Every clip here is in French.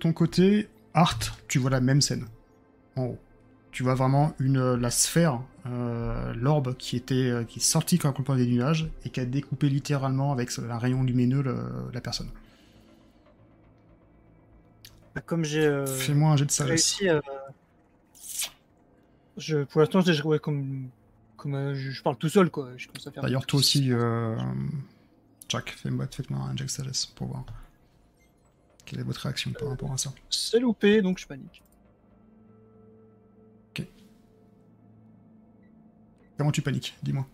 Ton côté, Art, tu vois la même scène. En haut. Tu vois vraiment une, la sphère, euh, l'orbe qui était euh, qui est sortie quand complètement des nuages et qui a découpé littéralement avec un rayon lumineux le- la personne. Bah, Comme j'ai euh, Fais-moi un jet de sagesse. réussi à. Je, pour l'instant, j'ai joué comme. comme euh, je, parle tout seul, quoi. D'ailleurs, toi aussi, euh, Jack, fais-moi faites-moi un jet de sagesse pour voir. Quelle est votre réaction par rapport à ça C'est loupé, donc je panique. Comment tu paniques? Dis-moi.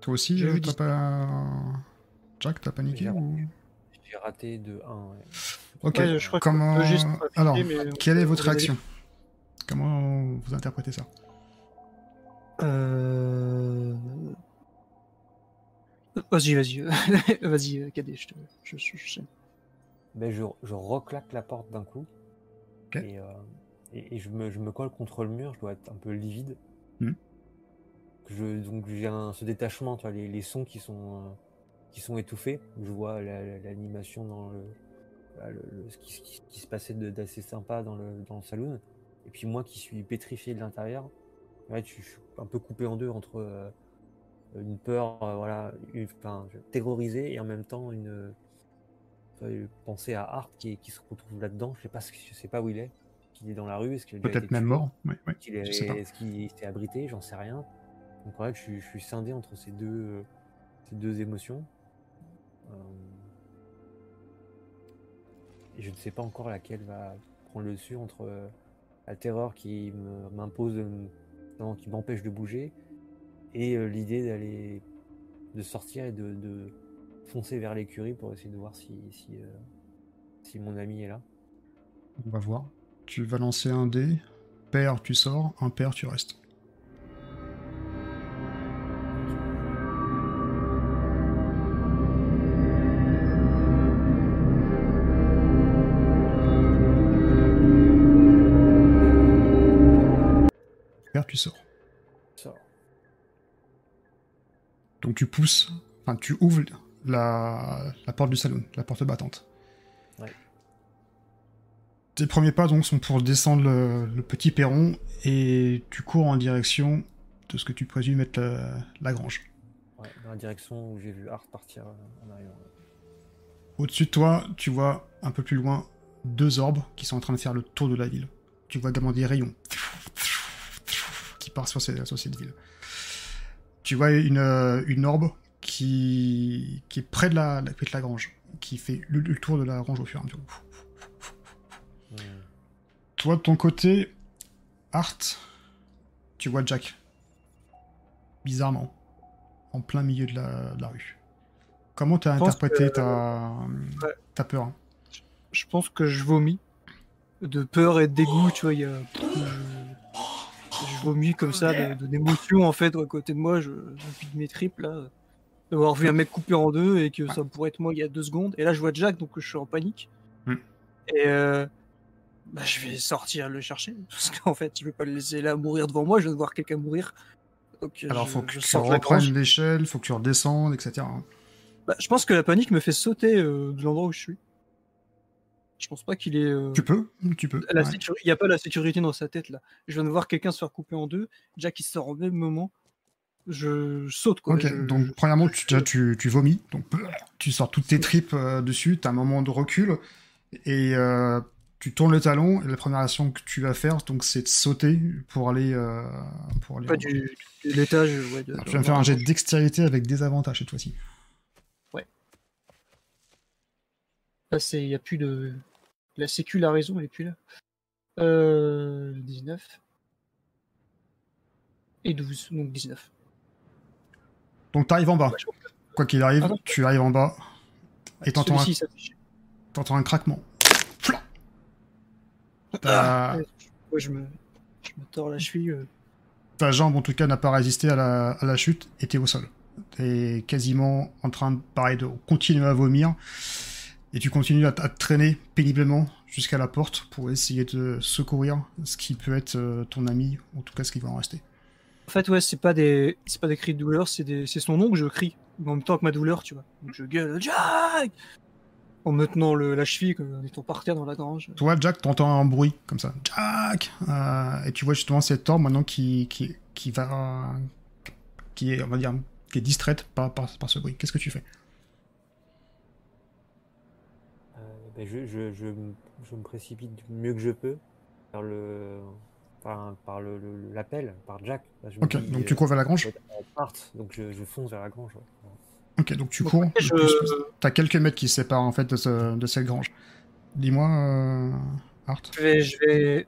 Toi aussi, J'ai euh, eu t'as pas. Jack, t'as paniqué J'ai ou... J'ai raté de 1. Ouais. Ok, Ouais, je crois que comment. gestes rapides, Alors, mais- quelle est votre réaction? Comment vous interprétez ça? Euh... Vas-y, vas-y. vas-y, euh, Cadet, je te. Je, je, je- Ben, je, je reclaque la porte d'un coup. Et, euh, et, et je, me, je me colle contre le mur, je dois être un peu livide. Que Je, donc j'ai ce détachement, tu vois, les, les sons qui sont, euh, qui sont étouffés. Je vois la- la- l'animation dans le, le- le- ce, qui, ce qui- ce qui se passait d'assez sympa dans le, dans le saloon. Et puis moi qui suis pétrifié de l'intérieur, ouais, je suis un peu coupé en deux entre euh, une peur, euh, voilà, une, enfin, terrorisé et en même temps une, pensée à Art qui, qui se retrouve là-dedans. Je sais pas, ce que- je sais pas où il est, qu'il est dans la rue, est-ce qu'il Peut-être même tué mort est, sais pas. est-ce qu'il s'est abrité, j'en sais rien. Donc en fait, je, suis- je suis scindé entre ces deux, ces deux émotions. Euh, et je ne sais pas encore laquelle va prendre le dessus entre euh, la terreur qui m'impose, qui m'empêche de bouger, et euh, l'idée d'aller, de sortir et de, de foncer vers l'écurie pour essayer de voir si, si, euh, si mon ami est là. On va voir. Tu vas lancer un dé. Pair, tu sors. Impair, tu restes. Pair, tu sors. Ça. Donc tu pousses, enfin tu ouvres la, la porte du salon, la porte battante. Ouais. Tes premiers pas donc sont pour descendre le, le petit perron et tu cours en direction de ce que tu présumes être la, la grange. Ouais, dans la direction où j'ai vu Art partir euh, en arrivant. Au-dessus de toi, tu vois un peu plus loin deux orbes qui sont en train de faire le tour de la ville. Tu vois également des rayons qui partent sur, ces- sur cette ville. Tu vois une, euh, une orbe qui, qui est près de la, de la grange, qui fait le, le tour de la grange au fur et à mesure. Toi, de ton côté, Art, tu vois Jack. Bizarrement. En plein milieu de la, de la rue. Comment t'as interprété que- ta, Ouais. ta peur Je pense que je vomis. De peur et de dégoût, tu vois, il y a. Je, je vomis comme ça, de- d'émotion en fait, à côté de moi, je, je vide mes tripes là. D'avoir vu un mec coupé en deux et que ça pourrait être moi il y a deux secondes. Et là, je vois Jack, donc je suis en panique. Hmm. Et euh, bah, je vais sortir le chercher. Parce qu'en fait, je vais pas le laisser là mourir devant moi, je viens de voir quelqu'un mourir. Donc, Alors, je, faut que je tu reprennes l'échelle, faut que tu redescendes, etc. Bah, je pense que la panique me fait sauter euh, de l'endroit où je suis. Je pense pas qu'il est. euh, Tu peux, tu peux. la ouais. Il n'y a pas la sécurité dans sa tête là. Je viens de voir quelqu'un se faire couper en deux. Jack il sort au même moment. Je, je saute quoi. Ok, Je- donc je- premièrement, tu, déjà, tu, tu vomis, donc tu sors toutes tes tripes euh, dessus, t'as un moment de recul, et euh, tu tournes le talon, et la première action que tu vas faire, donc c'est de sauter pour aller... euh, pour aller pas du, de l'étage. Ouais, de- Alors, tu vas me faire un jet de dextérité avec des avantages cette fois-ci. Là, c'est, il y a plus de. La sécu, la raison, elle est plus là. Euh, 19. Et 12, donc 19. Donc t'arrives en bas, quoi qu'il arrive, tu arrives en bas, et t'entends un, t'entends un craquement. Ouais, je me, je me tords la cheville. euh. ta jambe en tout cas n'a pas résisté à la, à la chute, et t'es au sol. T'es quasiment en train de, pareil, de continuer à vomir, et tu continues à, à te traîner péniblement jusqu'à la porte pour essayer de secourir ce qui peut être euh, ton ami, en tout cas ce qui va en rester. En fait, ouais, c'est pas des, c'est pas des cris de douleur, c'est des, c'est son nom que je crie en même temps que ma douleur, tu vois. Donc je gueule, Jack. en me tenant le, la cheville, en étant par terre dans la grange. Toi, Jack, t'entends un bruit comme ça. Jack Euh, Et tu vois justement cette orbe maintenant qui, qui, qui va. qui est, on va dire, qui est distraite par, par, par ce bruit. Qu'est-ce que tu fais? Euh, ben, je, je, je, je me précipite du mieux que je peux vers le par, par le, le- l'appel par Jack. Là, je me Ok, dis, donc euh, tu cours vers la grange part, donc je, je fonce vers la grange. ouais. Ok, donc tu Donc, cours. je- T'as quelques mètres qui se séparent en fait de, ce- de cette grange. Dis-moi, euh, Art. Je vais, je vais...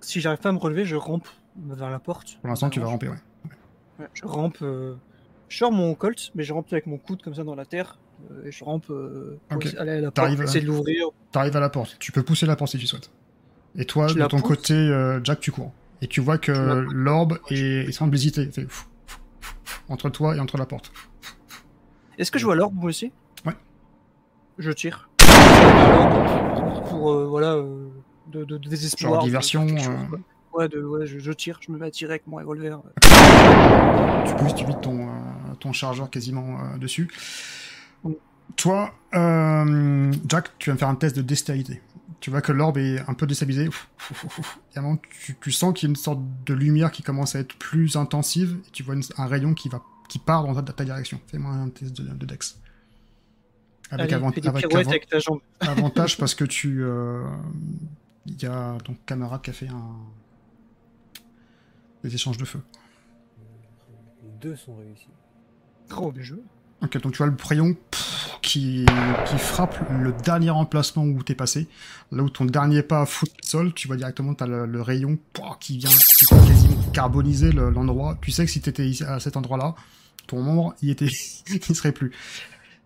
Si j'arrive pas à me relever, je rampe vers la porte. Pour l'instant, tu vas ramper, ouais. Ouais, je rampe. euh, Je sors mon colt, mais je rampe avec mon coude comme ça dans la terre. euh, et je rampe euh, pour aller à la porte, T'arrives à- essayer de l'ouvrir. T'arrives à la porte. Tu peux pousser la porte si tu souhaites. Et toi, de ton pousse. côté, euh, Jack, tu cours. Et tu vois que l'orbe est, il semble hésiter. Fait entre toi et entre la porte. Est-ce que je vois l'orbe moi aussi? Ouais. Je tire. Pour euh, voilà, euh, de, de, de désespoir. Genre diversion, euh. Ouais, de, ouais je, je tire, je me mets à tirer avec mon revolver. Tu pousses, tu vides ton, euh, ton chargeur quasiment euh, dessus. Toi, euh, Jack, tu vas me faire un test de dextérité. Tu vois que l'orbe est un peu déstabilisé. Tu, tu sens qu'il y a une sorte de lumière qui commence à être plus intensive. Et tu vois une- un rayon qui, va, qui part dans ta, ta direction. Fais-moi un test de, de dex. Avec, Allez, avant- avec pirouettes avant- avec ta jambe. avantage parce que tu. euh, Il y a ton camarade qui a fait un. Des échanges de feu. Les deux sont réussis. Oh, bien joué. Ok, donc tu vois le rayon pff, qui, frappe le dernier emplacement où t'es passé. Là où ton dernier pas fout le sol, tu vois directement t'as le, le rayon qui vient quasiment carboniser le- l'endroit. tu sais que si t'étais à cet endroit-là, ton membre y était, il serait plus.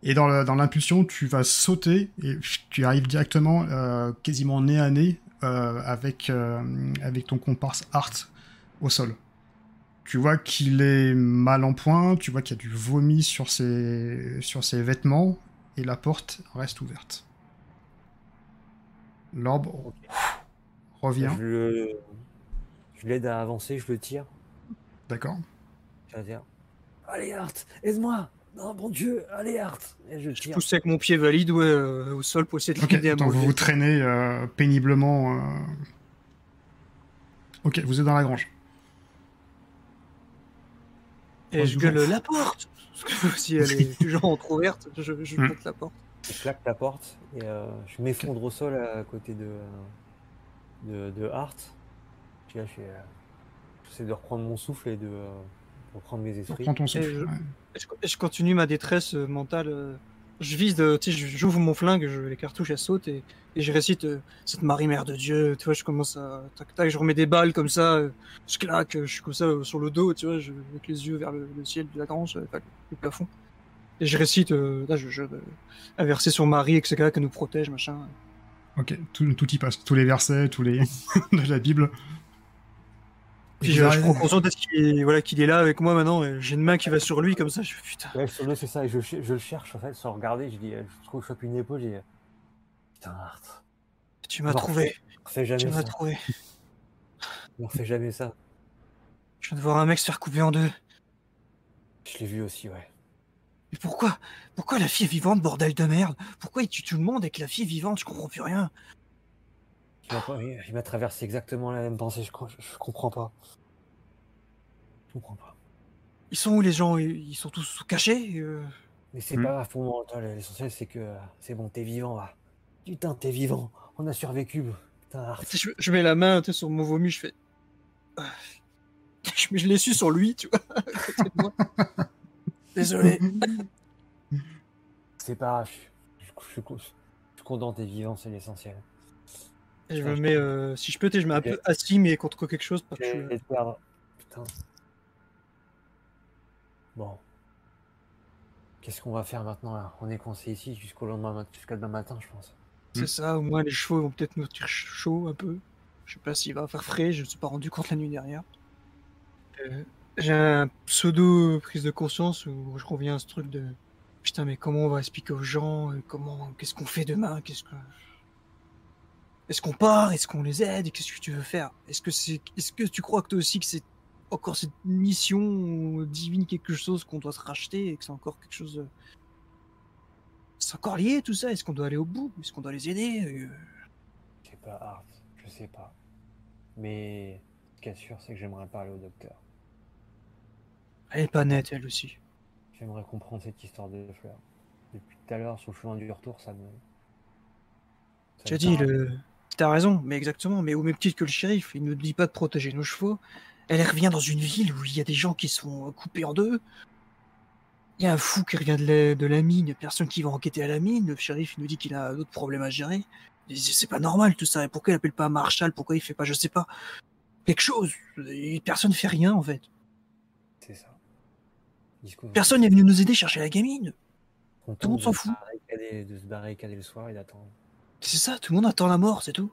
Et dans l'impulsion, tu vas sauter et tu arrives directement euh, quasiment nez à nez euh, avec euh, avec ton comparse Art au sol. Tu vois qu'il est mal en point, tu vois qu'il y a du vomi sur ses, sur ses vêtements, et la porte reste ouverte. L'orbe revient, Je, je l'aide à avancer, je le tire. d'accord Je vais dire Allez, Art, aide-moi Non, bon Dieu, allez, Art Et je Je tire. pousse avec mon pied valide ouais, euh, au sol pour essayer de Ok, l'aider à vous vous traînez euh, péniblement. euh. Ok, vous êtes dans la grange. Et je gueule la porte Parce que si elle est toujours entrouverte, je, je Hmm. monte la porte. Je claque la porte et euh, je m'effondre au sol à côté de, de, de Art. Puis là, je fais, euh, j'essaie de reprendre mon souffle et de euh, reprendre mes esprits. Reprends ton souffle. je- ouais. Et je, et je continue ma détresse mentale. je vise, de- tu sais, j'ouvre mon flingue, je, les cartouches elles sautent et, et je récite euh, cette Marie-Mère de Dieu. Tu vois, je commence à tac tac, je remets des balles comme ça, euh, je claque, euh, je suis comme ça euh, sur le dos, tu vois, je, avec les yeux vers le, le ciel de la grange, euh, le plafond. Et je récite, euh, là, je, je, euh, un verset sur Marie, etc., qui nous protège, machin. Ok, tout, tout y passe. Tous les versets, tous les de la Bible. Puis je, je prends conscience qu'il est, voilà, qu'il est là avec moi maintenant. J'ai une main qui va sur lui comme ça. Je fais putain. Ouais, sur le, c'est ça, et je, le cherche en fait, sans regarder. Je dis, je trouve, je chope une épaule, je dis, putain, Art, Tu m'as trouvé. refais Tu jamais m'as ça. trouvé. Ne refais jamais ça. Je viens de voir un mec se faire couper en deux. Je l'ai vu aussi, ouais. Mais pourquoi? Pourquoi la fille est vivante, bordel de merde? Pourquoi il tue tout le monde avec la fille est vivante? Je comprends plus rien. Il m'a traversé exactement la même pensée, je, crois- je, je comprends pas. Je comprends pas. Ils sont où les gens? Ils sont tous cachés euh, Mais c'est Hmm. pas grave pour moi, l'essentiel c'est que euh, c'est bon, t'es vivant là. Putain, t'es vivant, on a survécu. Putain, je, je mets la main sur mon vomi, je fais. Ah. Je, je l'ai su sur lui, tu vois. Désolé. C'est pas grave, je, je, suis content, t'es vivant, c'est l'essentiel. Je me mets, euh, si je peux, je mets un peu assis, mais contre quelque chose. Parce que. Putain. Bon. Qu'est-ce qu'on va faire maintenant là? On est coincé ici jusqu'au lendemain, jusqu'à demain matin, je pense. C'est ça, au moins les chevaux vont peut-être me tirer chaud un peu. Je sais pas s'il va faire frais, je me suis pas rendu compte la nuit dernière. Euh, J'ai un pseudo prise de conscience où je reviens à ce truc de putain, mais comment on va expliquer aux gens euh, Comment, qu'est-ce qu'on fait demain Qu'est-ce que est-ce qu'on part Est-ce qu'on les aide Qu'est-ce que tu veux faire? Est-ce que c'est, est-ce que tu crois que toi aussi que c'est encore cette mission divine quelque chose qu'on doit se racheter et que c'est encore quelque chose de... C'est encore lié tout ça Est-ce qu'on doit aller au bout? Est-ce qu'on doit les aider? Euh, Je sais pas, Art, je sais pas. Mais ce qui est sûr, c'est que j'aimerais parler au docteur. Elle est pas nette, elle aussi. J'aimerais comprendre cette histoire de fleurs. Depuis tout à l'heure, sur le chemin du retour, ça me. ça Tu as me dit, le... t'as raison, mais exactement. Mais au même titre que le shérif, il ne dit pas de protéger nos chevaux. Elle revient dans une ville où il y a des gens qui sont coupés en deux. Il y a un fou qui revient de la, de la mine, il y a personne qui va enquêter à la mine. Le shérif il nous dit qu'il a d'autres problèmes à gérer. C'est pas normal tout ça. Et pourquoi il appelle pas Marshall Pourquoi il fait pas, je sais pas, quelque chose Et Personne fait rien en fait. C'est ça. Discours- Personne n'est venu nous aider chercher la gamine. tout le monde de s'en se fout. De se barricader le soir et d'attendre. C'est ça, tout le monde attend la mort, c'est tout.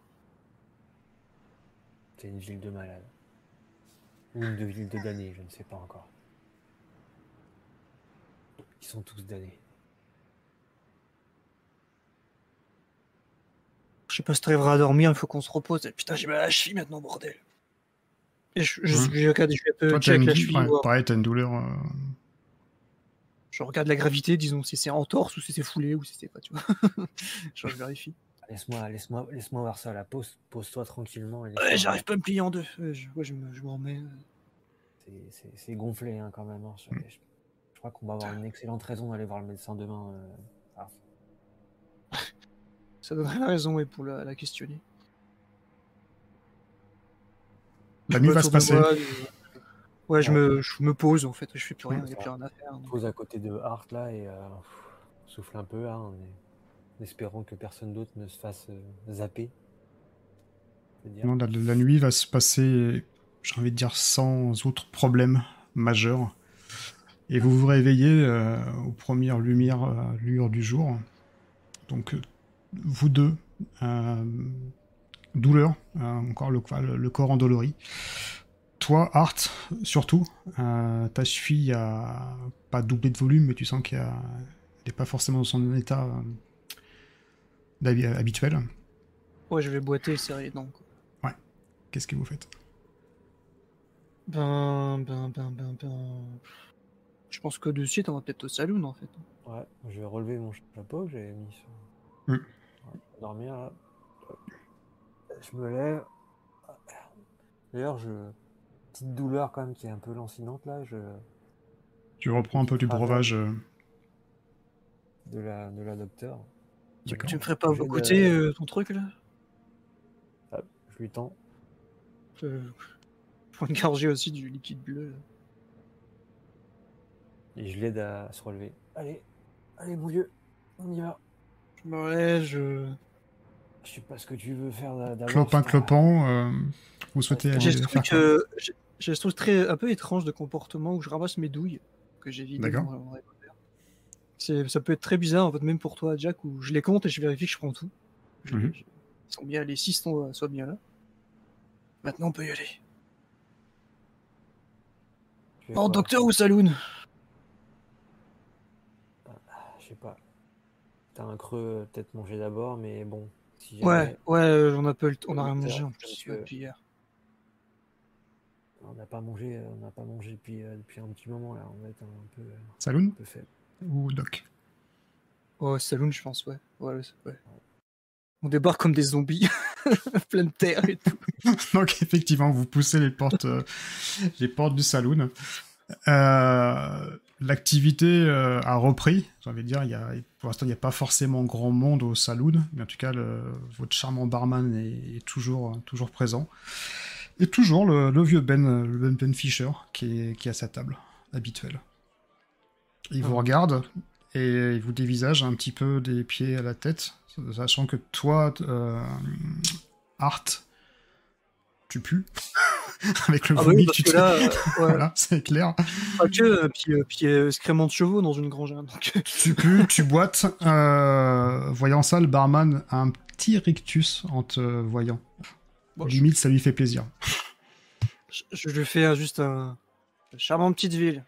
C'est une ville de malades. Ou une de ville de damnés, je ne sais pas encore. Ils sont tous damnés. Je sais pas si t'arriveras à dormir, il faut qu'on se repose. Et putain, j'ai mal à la cheville maintenant, bordel. Et je, je, Mhm. je regarde, je fais un peu check une la cheville, ouais, pareil, t'as une douleur. euh, Je regarde la gravité, disons si c'est en torse ou si c'est foulé ou si c'est pas, tu vois. Genre, je vérifie. Laisse-moi, laisse-moi, laisse-moi voir ça là. Pose, pose-toi tranquillement. et Ouais, j'arrive pas à me plier en deux. Ouais, je, ouais, je me, je remets. euh. C'est- gonflé hein, quand même. hein, sur les- je, je crois qu'on va avoir une excellente raison d'aller voir le médecin demain. euh. Ça donnerait raison ouais, pour la, la questionner. La Je nuit va se passer. moi, euh, Ouais, je me, je me pose en fait. Je fais plus rien, il n'y a plus rien à faire. donc. pose à côté de Hart là et euh, souffle un peu en, en espérant que personne d'autre ne se fasse euh, zapper. Je dire. Non, la, la nuit va se passer, j'ai envie de dire, sans autre problème majeur. Et vous vous réveillez euh, aux premières lumières, euh, lueurs du jour. Donc, euh, vous deux, euh, douleur, euh, encore le, le, le corps endolori. Toi, Art, surtout, euh, ta cheville a pas doublé de volume, mais tu sens qu'elle n'est pas forcément dans son état euh, habituel. Ouais, je vais boiter et serrer les dents. quoi. Qu'est-ce que vous faites? Ben, ben, ben, ben, ben. Je pense que de suite, on va peut-être au saloon en fait. Ouais, je vais relever mon chapeau que j'avais mis sur. Mm. Ouais, dormir là. Je me lève. D'ailleurs, je. Petite douleur quand même qui est un peu lancinante là, je... Tu reprends un peu du Ah, breuvage. euh, de, la, de la docteur. Tu me ferais pas Je vais goûter de- euh, ton truc là? Hop, je lui tends. Euh, Je prends une gorgée aussi du liquide bleu. là. Et je l'aide à se relever. Allez, allez mon vieux, on y va. Je me relève, je. Je sais pas ce que tu veux faire d'a- d'abord. Clopin, clopant, euh, vous souhaitez J'ai ce faire truc, euh, j'ai- ce truc très un peu étrange de comportement où je ramasse mes douilles que j'ai vidées. D'accord. dans mon revolver. C'est, ça peut être très bizarre en fait, même pour toi, Jack, où je les compte et je vérifie que je prends tout. Je- Mhm. je- Ils sont bien, les six sont, soient bien là. Maintenant, on peut y aller. Quoi? docteur ou saloon sais pas. T'as un creux, euh, peut-être manger d'abord, mais bon. Si Ouais, jamais- ouais, euh, on a, pas le t- on a rien mangé en plus euh, depuis hier. On n'a pas mangé, on n'a pas mangé depuis, euh, depuis un petit moment là. On va être un peu, Saloon un peu faible. ou Doc? Oh, saloon, je pense, ouais. ouais, ouais, ouais. On débarque comme des zombies, plein de terre et tout. Donc effectivement, vous poussez les portes, euh, les portes du saloon. Euh, L'activité euh, a repris. J'ai envie de dire, il y a, pour l'instant, il n'y a pas forcément grand monde au saloon, mais en tout cas, le- votre charmant barman est, est toujours, toujours présent. Et toujours le, le vieux Ben, le Ben, Ben Fisher, qui est, qui est à sa table habituelle. Il vous Ah. regarde et il vous dévisage un petit peu des pieds à la tête, sachant que toi, euh, Art, tu pues avec le Ah bah vomi oui, que tu là, euh, ouais, voilà, c'est clair. pas que, euh, puis, euh, puis euh, excréments de chevaux dans une grange. hein, donc, Tu pues, tu boites. Euh, voyant ça, le barman a un petit rictus en te voyant. bon, je, Limite, ça lui fait plaisir. je, je lui fais euh, juste un charmant petite ville.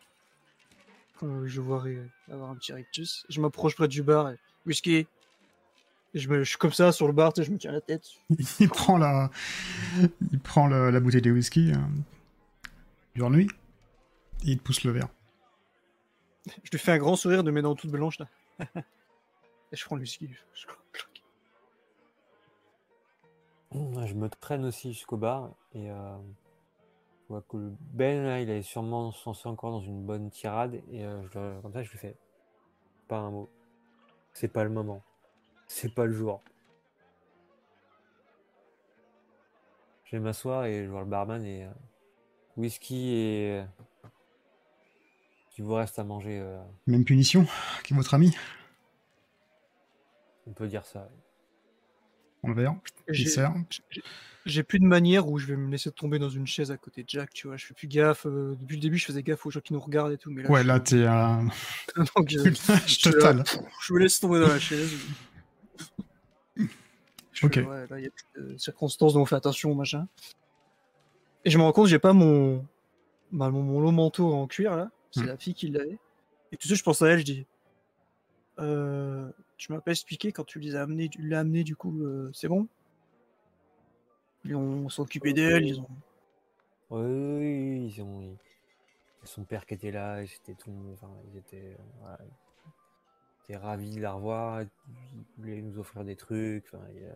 Quand je vois euh, avoir un petit rictus, je m'approche près du bar et whisky. Je, me, je suis comme ça sur le bar, tu sais, je me tiens la tête. Il prend la, il prend le- la bouteille de whisky, euh, dure nuit, et il te pousse le verre. Je lui fais un grand sourire de mes dents toutes blanches là. Et je prends le whisky. Je... Mmh, Je me traîne aussi jusqu'au bar et euh, je vois que le Ben là, il est sûrement censé encore dans une bonne tirade et euh, je comme ça je lui fais pas un mot. C'est pas le moment. C'est pas le jour. Je vais m'asseoir et je vois le barman et euh, whisky et euh, il vous reste à manger. euh, Même punition que votre ami. on peut dire ça. On le verra. Il J'ai- sert. J'ai plus de manière où je vais me laisser tomber dans une chaise à côté de Jack, tu vois. Je fais plus gaffe. euh, depuis le début, je faisais gaffe aux gens qui nous regardent et tout. Mais là, Ouais, je, là, t'es un donc, je, je- total. je me laisse tomber dans la chaise. Je Ok. fais, ouais, là, il y a plus de circonstances dont on fait attention, machin. Et je me rends compte, j'ai pas mon, bah, mon, mon long manteau en cuir, là. C'est Hmm. la fille qui l'avait. Et tout ça, je pense à elle, je dis euh, Tu m'as pas expliqué quand tu les as amenés, tu l'as amené, du coup, euh, c'est bon? Ils ont s'est occupé d'elle, ils ont. Oui, oui, oui, ils ont, son père qui était là, c'était tout, enfin, ils étaient, euh, étaient ravis de la revoir, ils voulaient nous offrir des trucs, enfin, il a-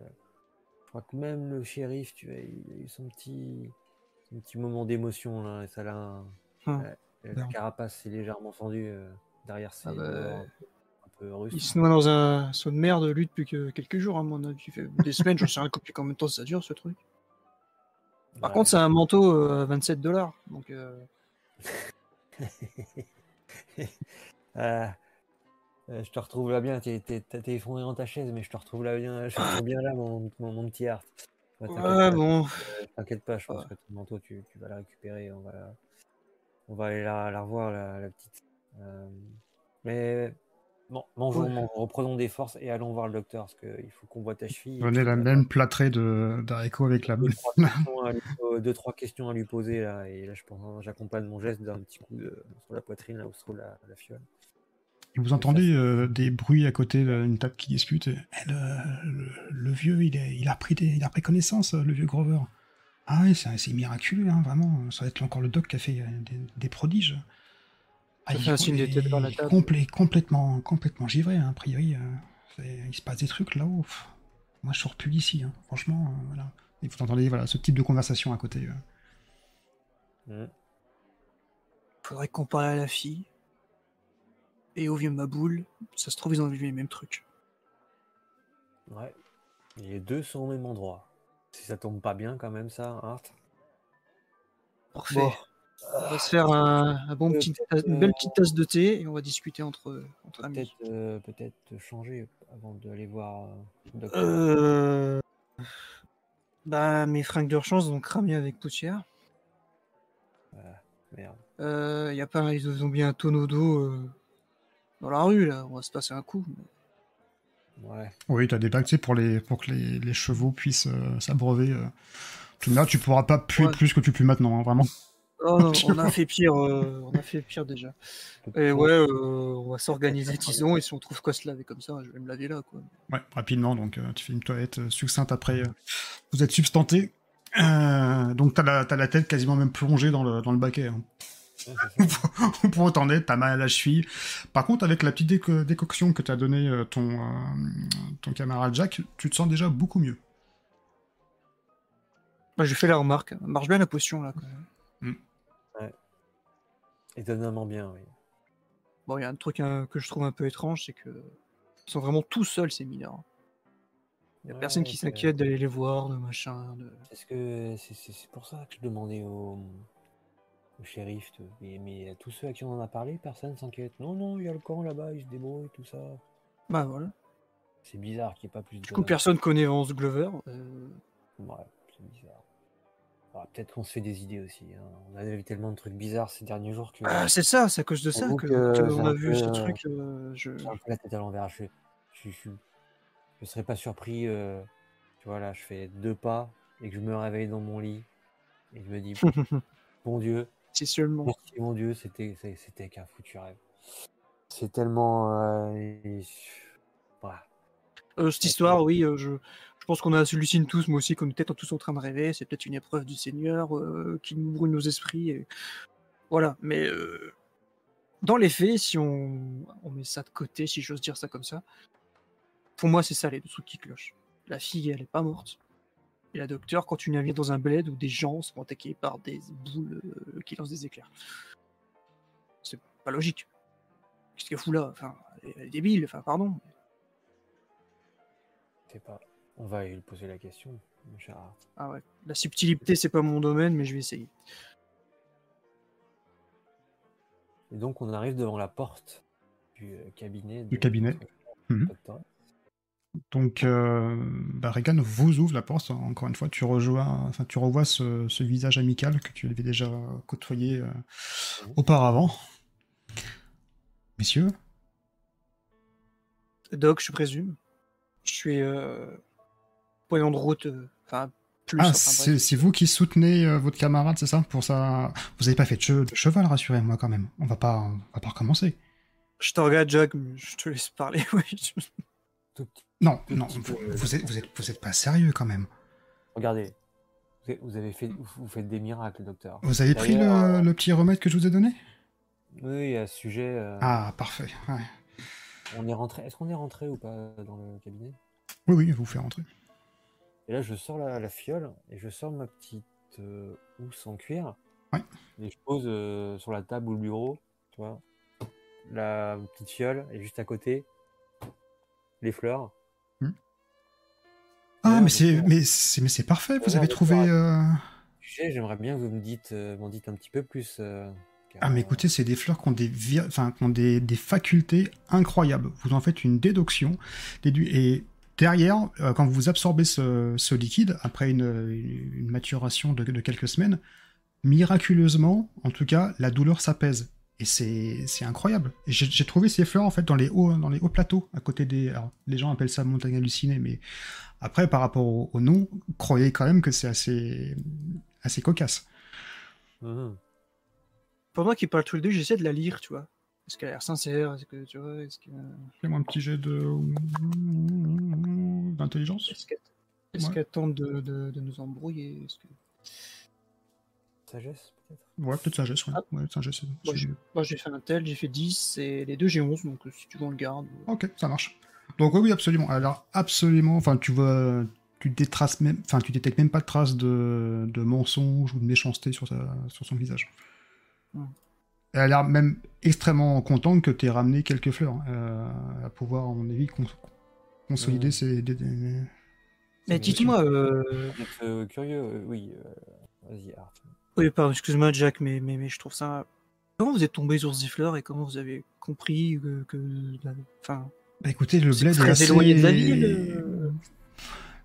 je crois que même le shérif, tu vois, il a eu son petit, son petit moment d'émotion là, et ça l'a, Hum. la Bien. carapace s'est légèrement fendue euh, derrière ses Ah bah, un peu russes. Il se noie dans un saut de merde, lui, depuis que quelques jours, à mon avis. Il fait des semaines, j'en sais rien depuis combien de temps ça dure, ce truc. Par Ouais. contre, c'est un manteau euh, à 27 dollars. Donc, euh, euh, je te retrouve là bien, t'es effondré dans ta chaise, mais je te retrouve là bien, je te retrouve bien là, mon, mon, mon petit Art. Ouais, t'inquiète ouais, pas, bon. euh, T'inquiète pas, je pense Ouais. que ton manteau, tu, tu vas la récupérer, on va, la- on va aller la, la revoir, la, la petite. Euh, mais bon, mangeons, Ouais. reprenons des forces et allons voir le docteur, parce qu'il faut qu'on voit ta cheville. puis, la même plâtrée d'haricots avec la deux, trois lui, deux, trois questions à lui poser là, et là je pense, j'accompagne mon geste d'un petit coup de, sur la poitrine là où se trouve la, la fiole. Et vous entendez euh, des bruits à côté d'une table qui discute. Eh, le, le- le vieux, il, est- il a pris des, il a pris connaissance, le vieux Grover. Ah ouais, c'est c'est miraculeux, hein, vraiment. Ça va être encore le doc qui a fait euh, des, des prodiges. Ah, il fait un est- signe de la table. complet- complètement, complètement givré, hein, a priori. euh, c'est- il se passe des trucs là-haut. Moi, je sors plus d'ici, hein, franchement. euh, voilà. Et vous entendez voilà, ce type de conversation à côté. euh. Mm. Faudrait qu'on parle à la fille. Et au vieux Maboul, ça se trouve, ils ont vu les mêmes trucs. Ouais. Et les deux sont au même endroit. Si ça tombe pas bien quand même ça, Art. Parfait. Bon. On va se faire un, un bon Euh, petit, une belle euh, petite tasse de thé et on va discuter entre, entre amis. Peut-être euh, peut-être changer avant d'aller voir euh, docteur. Euh... Bah, mes fringues d'urgence ont cramé avec poussière. Merde. Euh, y a pas, ils ont bien un tonneau d'eau euh, dans la rue là. On va se passer un coup. Ouais. Oui, tu as des bacs pour, les, pour que les, les chevaux puissent euh, s'abreuver. euh. Tu, là, tu pourras pas puer Ouais. plus que tu pues maintenant, hein, vraiment. Oh non, on a fait pire. euh, on a fait pire déjà. Et ouais, euh, on va s'organiser, disons. Et si on trouve quoi se laver comme ça, je vais me laver là quoi. Ouais, rapidement, donc euh, tu fais une toilette euh, succincte après. euh, vous êtes substanté. Euh, donc t'as la, t'as la tête quasiment même plongée dans le, dans le baquet. hein. Ouais, c'est ça. Au point où t'en es, t'as mal à la cheville. Par contre, avec la petite déco- décoction que t'as donné euh, ton, euh, ton camarade Jack, tu te sens déjà beaucoup mieux. Bah, j'ai fait la remarque. Marche bien la potion là. Quand même. Étonnamment bien, oui. Bon, il y a un truc hein, que je trouve un peu étrange, c'est que ils sont vraiment tout seuls ces mineurs. Il y a Ouais, personne qui s'inquiète d'aller les voir, de machin. De... C'est ce que c'est c'est- c'est pour ça que je demandais au, au shérif. Mais, mais à tous ceux à qui on en a parlé, personne s'inquiète. Non, non, il y a le camp là-bas, il se débrouille, tout ça. Bah voilà. C'est bizarre qu'il n'y ait pas plus de. Du coup, personne connaît Vance Glover. euh, Ouais, c'est bizarre. Ah, Peut-être qu'on se fait des idées aussi. hein. On a vu tellement de trucs bizarres ces derniers jours que Ah, c'est ça, c'est à cause de ça que, que que j'ai on a vu peu, ce euh, truc. euh, je... j'ai un peu la tête à l'envers. Je, je, je, je serais pas surpris. euh, tu vois, là, je fais deux pas et que je me réveille dans mon lit et je me dis, bon Dieu, seulement. merci mon Dieu, c'était c'était qu'un foutu rêve. C'est tellement. euh, et- voilà. Euh, cette histoire, oui, euh, je, je pense qu'on a hallucine tous, moi aussi, qu'on est peut-être tous en train de rêver. C'est peut-être une épreuve du Seigneur euh, qui nous brûle nos esprits. Et... Voilà, mais euh, dans les faits, si on, on met ça de côté, si j'ose dire ça comme ça, pour moi, c'est ça les deux trucs qui clochent. La fille, elle est pas morte. Et la docteur, quand tu navires dans un bled où des gens sont attaqués par des boules euh, qui lancent des éclairs. C'est pas logique. Qu'est-ce qu'elle fout là? Enfin, elle est- débile, enfin, pardon. Pas. On va lui poser la question, mon cher Art. Ah ouais. La subtilité, c'est pas mon domaine, mais je vais essayer. Et donc, on arrive devant la porte du euh, cabinet. Du de cabinet. Donc, euh, bah, Regan vous ouvre la porte. Encore une fois, tu rejoins, enfin, tu revois ce, ce visage amical que tu avais déjà côtoyé euh, auparavant. Messieurs, Doc, je présume. Je suis euh, poignant de route, euh, enfin, plus. ah, c'est vous qui soutenez euh, votre camarade, c'est ça? Pour ça, vous n'avez pas fait de, che- de cheval, rassurez-moi quand même. On va pas, on va pas recommencer. Je te regarde, Jack, mais je te laisse parler. Tout petit. Non, non, vous, euh, êtes, vous êtes, vous êtes pas sérieux quand même. Regardez. Vous avez- fait, vous faites des miracles, docteur. Vous avez pris le, le petit remède que je vous ai donné? Oui, à ce sujet. euh, Ah, parfait. ouais. On est rentré. Est-ce qu'on est rentré ou pas dans le cabinet? Oui, oui, vous faites rentrer. Et là, je sors la, la fiole et je sors ma petite euh, housse en cuir. Ouais. Et je pose euh, sur la table ou le bureau, tu vois. La petite fiole et juste à côté, les fleurs. Ah, mais c'est, donc, mais c'est, mais c'est parfait. Vous avez trouvé. euh, j'aimerais bien que vous me dites, euh, m'en dites un petit peu plus. euh, Ah, mais écoutez, c'est des fleurs qui ont des, enfin, qui ont des, des facultés incroyables. Vous en faites une déduction, dédu- et derrière, euh, quand vous absorbez ce, ce liquide, après une, une maturation de, de quelques semaines, miraculeusement, en tout cas, la douleur s'apaise. Et c'est c'est incroyable. J'ai trouvé ces fleurs en fait dans les hauts, dans les hauts plateaux, à côté des. Alors, les gens appellent ça montagne hallucinée, mais après, par rapport au, au nom, croyez quand même que c'est assez, assez cocasse. mhm. Pendant qu'ils parlent tous les deux, j'essaie de la lire, tu vois. Est-ce qu'elle a l'air sincère? Est-ce que, tu vois, est-ce que... Fais-moi un petit jet de d'intelligence. Est-ce qu'elle Ouais. tente de, de- de nous embrouiller? Que... Sagesse, peut-être Ouais, peut-être sagesse, ouais. Ah. Ouais, sagesse, c'est- Moi, j'ai- mieux. Moi, j'ai fait un tel, j'ai fait 10, et les deux, j'ai 11, donc euh, si tu veux, on le garde. Ok, ça marche. Donc oui, oui, absolument. Alors absolument, enfin tu vois, tu détraces même, enfin tu détectes même pas de traces de, de mensonge ou de méchanceté sur, sa, sur son visage. Elle a l'air même extrêmement contente que tu aies ramené quelques fleurs euh, à pouvoir, à mon avis, cons- consolider ses. des- des- Mais ses dites-moi, euh... Vous êtes euh, curieux euh, Oui. euh, Vas-y, Art. Oui, pardon, excuse-moi, Jack, mais, mais, mais je trouve ça... Comment vous êtes tombé sur ces fleurs et comment vous avez compris que... que... Enfin, Bah écoutez, le bled est très assez... éloigné de la ville euh,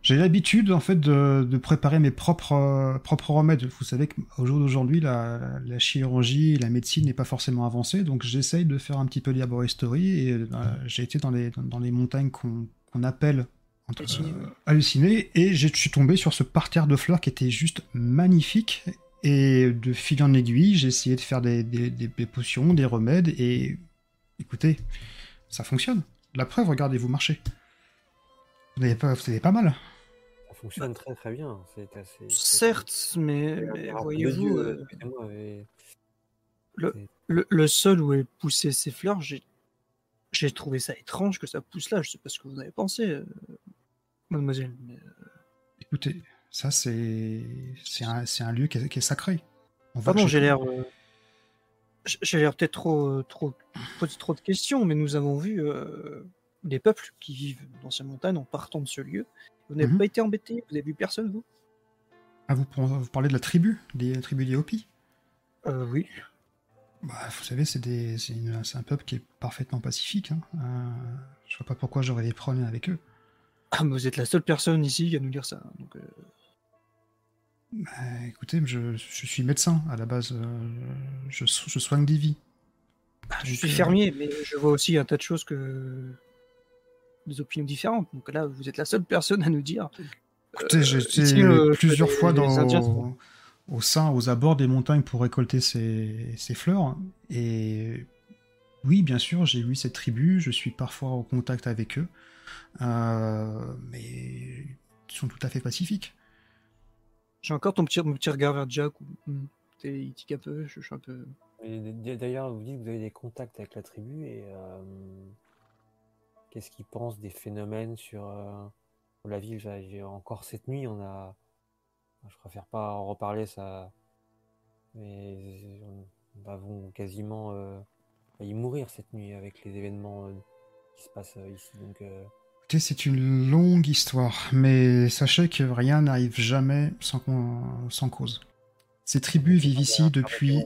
J'ai l'habitude en fait de, de préparer mes propres, euh, propres remèdes. Vous savez qu'au jour d'aujourd'hui, la, la chirurgie et la médecine n'est pas forcément avancée, donc j'essaye de faire un petit peu de laboratorie et euh, j'ai été dans les, dans, dans les montagnes qu'on qu'on appelle entre, Hallucinées, hallucinées et je suis tombé sur ce parterre de fleurs qui était juste magnifique. Et de fil en aiguille, j'ai essayé de faire des, des- des- des potions, des remèdes et écoutez, ça fonctionne. La preuve, regardez, vous marchez. Vous n'avez pas, vous avez pas mal. Ça fonctionne très très bien. C'est assez. Certes, mais, voyez-vous, euh, mais- le, le sol où est poussé ces fleurs, j'ai j'ai trouvé ça étrange que ça pousse là. Je sais pas ce que vous en avez pensé, euh, mademoiselle. mais, euh, Écoutez, ça c'est un, lieu qui est, qui est sacré. On Pardon, j'ai l'air. euh, J'ai l'air peut-être trop, euh, trop, poser trop de questions, mais nous avons vu euh, des peuples qui vivent dans ces montagnes en partant de ce lieu. Vous n'avez Mhm. pas été embêtés Vous avez vu personne, vous? Ah, vous, vous parlez de la tribu, des tribus des Hopis euh, Oui. bah, Vous savez, c'est un peuple qui est parfaitement pacifique. hein. Euh, je vois pas pourquoi j'aurais des problèmes avec eux. Ah, mais vous êtes la seule personne ici à nous dire ça. Donc, euh, Bah, écoutez, je, je suis médecin à la base. euh, je, so- je soigne des vies. bah, je suis euh, fermier, mais je vois aussi un tas de choses que. des opinions différentes. Donc là, vous êtes la seule personne à nous dire. Écoutez, j'ai Euh, été ici, euh, plusieurs fois dans, au sein, aux abords des montagnes pour récolter ces, ces fleurs. Et oui, bien sûr, j'ai vu cette tribu, je suis parfois en contact avec eux, Euh, mais ils sont tout à fait pacifiques. J'ai encore ton petit, regard vers Jack. Où, hmm, il tique un peu, je, suis un peu. D'ailleurs, vous dites que vous avez des contacts avec la tribu et euh, qu'est-ce qu'ils pensent des phénomènes sur euh, la ville? Encore cette nuit, on a, je préfère pas en reparler, ça, mais on va quasiment euh, y mourir cette nuit avec les événements qui se passent ici. Donc c'est une longue histoire, mais sachez que rien n'arrive jamais sans, cause. Ces tribus vivent ici depuis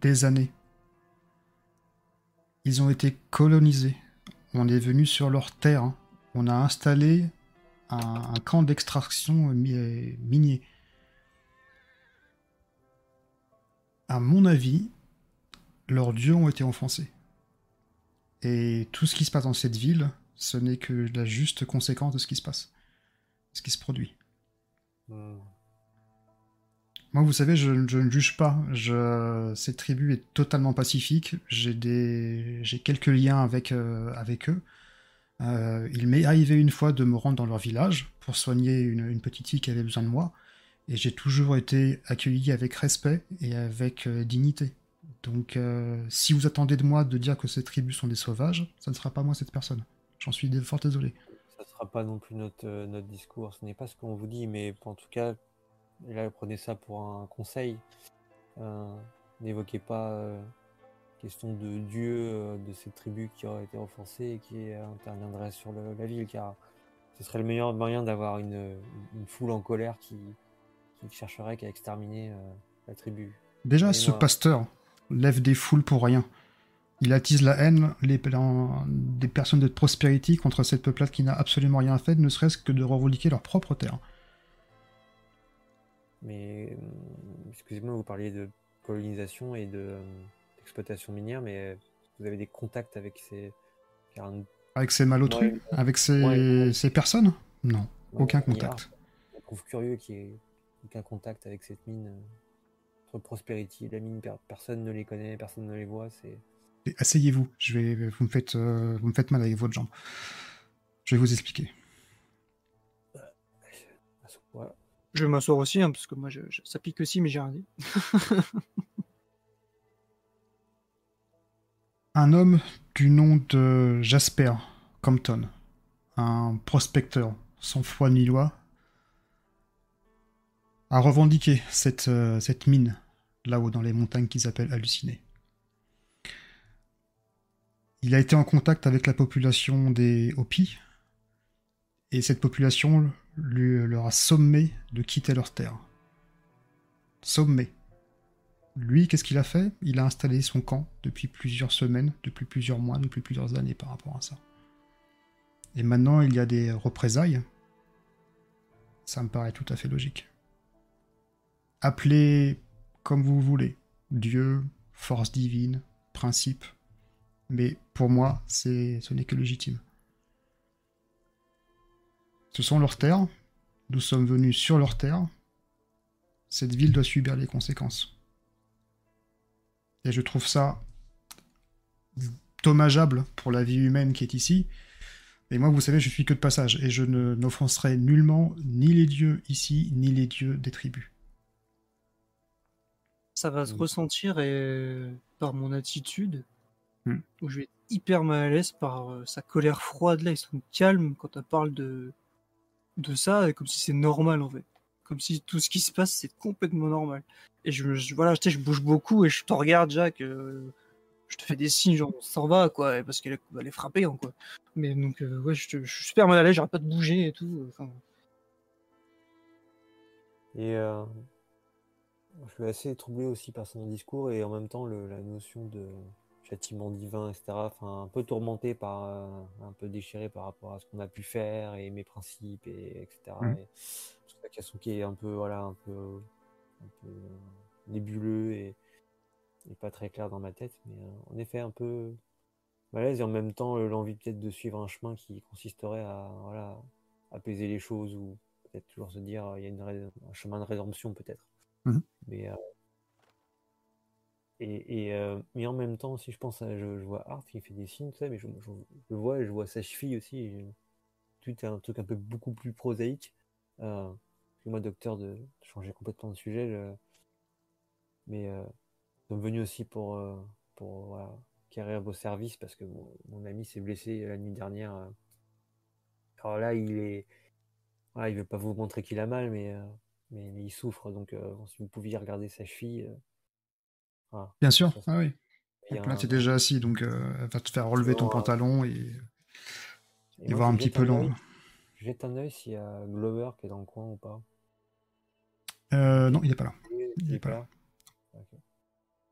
des années. Ils ont été colonisés. On est venu sur leur terre. Hein. On a installé un, camp d'extraction minier. À mon avis, leurs dieux ont été enfoncés. Et tout ce qui se passe dans cette ville, ce n'est que la juste conséquence de ce qui se passe, ce qui se produit. Hmm. Moi, vous savez, je, ne juge pas. Je, cette tribu est totalement pacifique. J'ai des, j'ai quelques liens avec euh, avec eux. Euh, il m'est arrivé une fois de me rendre dans leur village pour soigner une, petite fille qui avait besoin de moi, et j'ai toujours été accueilli avec respect et avec euh, dignité. Donc, si vous attendez de moi de dire que ces tribus sont des sauvages, ça ne sera pas moi cette personne. J'en suis fort désolé. Ça ne sera pas non plus notre, notre discours. Ce n'est pas ce qu'on vous dit, mais en tout cas, là, prenez ça pour un conseil. Euh, n'évoquez pas euh, question de Dieu euh, de cette tribu qui aurait été offensée et qui interviendrait sur la ville, car ce serait le meilleur moyen d'avoir une, foule en colère qui, qui chercherait qu'à exterminer la tribu. Déjà, ce pasteur lève des foules pour rien. Il attise la haine les, des personnes de prospérité contre cette peuplade qui n'a absolument rien fait, ne serait-ce que de revendiquer leur propre terre. Mais euh, excusez-moi, vous parliez de colonisation et euh, d'exploitation minière, mais vous avez des contacts avec ces. Avec ces malotrus Avec ces, ces personnes? Non, aucun contact. Je trouve curieux qu'il n'y ait aucun contact avec cette mine. Euh, entre Prosperity et la mine, personne ne les connaît, personne ne les voit. C'est. Asseyez-vous, je vais, vous me faites, vous me faites mal avec votre jambe. Je vais vous expliquer. Je vais m'asseoir aussi, hein, parce que moi, je, ça pique aussi, mais j'ai rien dit. un homme du nom de Jasper Compton, un prospecteur sans foi ni loi, a revendiqué cette, euh, cette mine là-haut dans les montagnes qu'ils appellent hallucinées. Il a été en contact avec la population des Hopis, et cette population lui, leur a sommé de quitter leur terre. Sommé. Lui, qu'est-ce qu'il a fait? Il a installé son camp depuis plusieurs semaines, depuis plusieurs mois, depuis plusieurs années par rapport à ça. Et maintenant, il y a des représailles. Ça me paraît tout à fait logique. Appelez comme vous voulez. Dieu, force divine, principe. Mais pour moi, c'est, ce n'est que légitime. Ce sont leurs terres. Nous sommes venus sur leurs terres. Cette ville doit subir les conséquences. Et je trouve ça dommageable pour la vie humaine qui est ici. Et moi, vous savez, je suis que de passage, et je n'offenserai nullement ni les dieux ici, ni les dieux des tribus. Ça va se ressentir et... par mon attitude, hmm. où je vais être hyper mal à l'aise par euh, sa colère froide là, et son calme quand elle parle de, de ça, comme si c'est normal en fait. Comme si tout ce qui se passe, c'est complètement normal. Et je, voilà, je, je bouge beaucoup et je te regarde, Jacques. Euh, je te fais des signes, genre, s'en va, quoi, parce qu'elle est frappée, hein, quoi. Mais donc, euh, ouais, je, suis super mal à l'aise, j'arrête pas de bouger et tout. Et euh, je suis assez troublé aussi par son discours et en même temps la notion de, châtiment divin, etc. Enfin, un peu tourmenté par, euh, un peu déchiré par rapport à ce qu'on a pu faire et mes principes, et etc. Mmh. Et la est un peu, voilà, un peu, un peu nébuleux et, pas très clair dans ma tête, mais euh, en effet un peu malaise et en même temps euh, l'envie peut-être de suivre un chemin qui consisterait à, voilà, apaiser les choses ou peut-être toujours se dire il y a une, un chemin de rédemption peut-être. Mmh. Mais et, euh, mais en même temps, si je pense à, je, vois Art qui fait des signes, mais je, je, vois, je vois sa cheville aussi. tout est un truc un peu beaucoup plus prosaïque. Euh, moi, docteur, de, changer complètement de sujet. mais euh, sommes venus aussi pour, euh, pour acquérir vos services parce que mon, ami s'est blessé la nuit dernière. euh. Alors là, il est. Voilà, il veut pas vous montrer qu'il a mal, mais, euh, mais, il souffre. Donc, si vous pouviez regarder sa cheville. Euh. Bien sûr, Ça, ah oui. Donc là, un- t'es déjà assis, donc euh, elle va te faire relever ton euh, pantalon et, et et moi, voir un petit peu long. jette un œil s'il y a Glover qui est dans le coin ou pas. Euh, non, il est pas là. Il Il est pas là.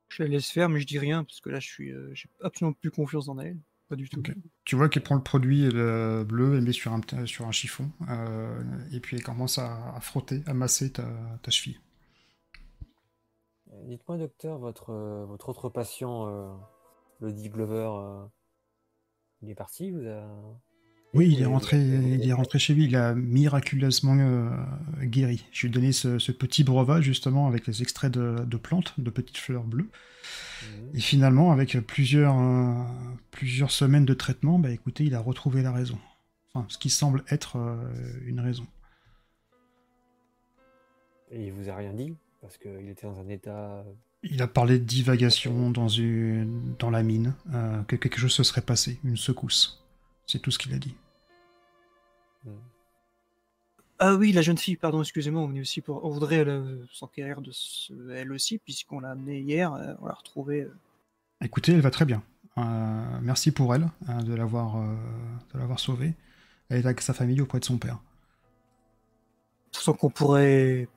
Je la laisse faire, mais je dis rien parce que là, je suis, euh, j'ai absolument plus confiance en elle. Pas du tout. Tu vois qu'elle prend le produit le bleu, elle met sur un, sur un chiffon, euh, et puis elle commence à, à frotter, à masser ta, ta cheville. Dites-moi, docteur, votre, euh, votre autre patient, euh, le dit Glover, euh, il est parti vous a... Oui, il est rentré, il est rentré chez lui, il a miraculeusement guéri. Je lui ai donné ce, ce petit breuvage justement avec les extraits de, de plantes, de petites fleurs bleues. Mhm. Et finalement, avec plusieurs, plusieurs semaines de traitement, bah écoutez, il a retrouvé la raison. Enfin, ce qui semble être une raison. Et il vous a rien dit? Parce qu'il était dans un état. Il a parlé de divagation dans, une, dans la mine, euh, que quelque chose se serait passé, une secousse. C'est tout ce qu'il a dit. Mhm. Ah oui, la jeune fille, pardon, excusez-moi, on est aussi pour, on voudrait euh, s'enquérir de ce- elle aussi, puisqu'on l'a amenée hier, euh, on l'a retrouvée. euh, Écoutez, elle va très bien. Euh, merci pour elle euh, de l'avoir euh, de l'avoir sauvée. Elle est avec sa famille auprès de son père. sans qu'on pourrait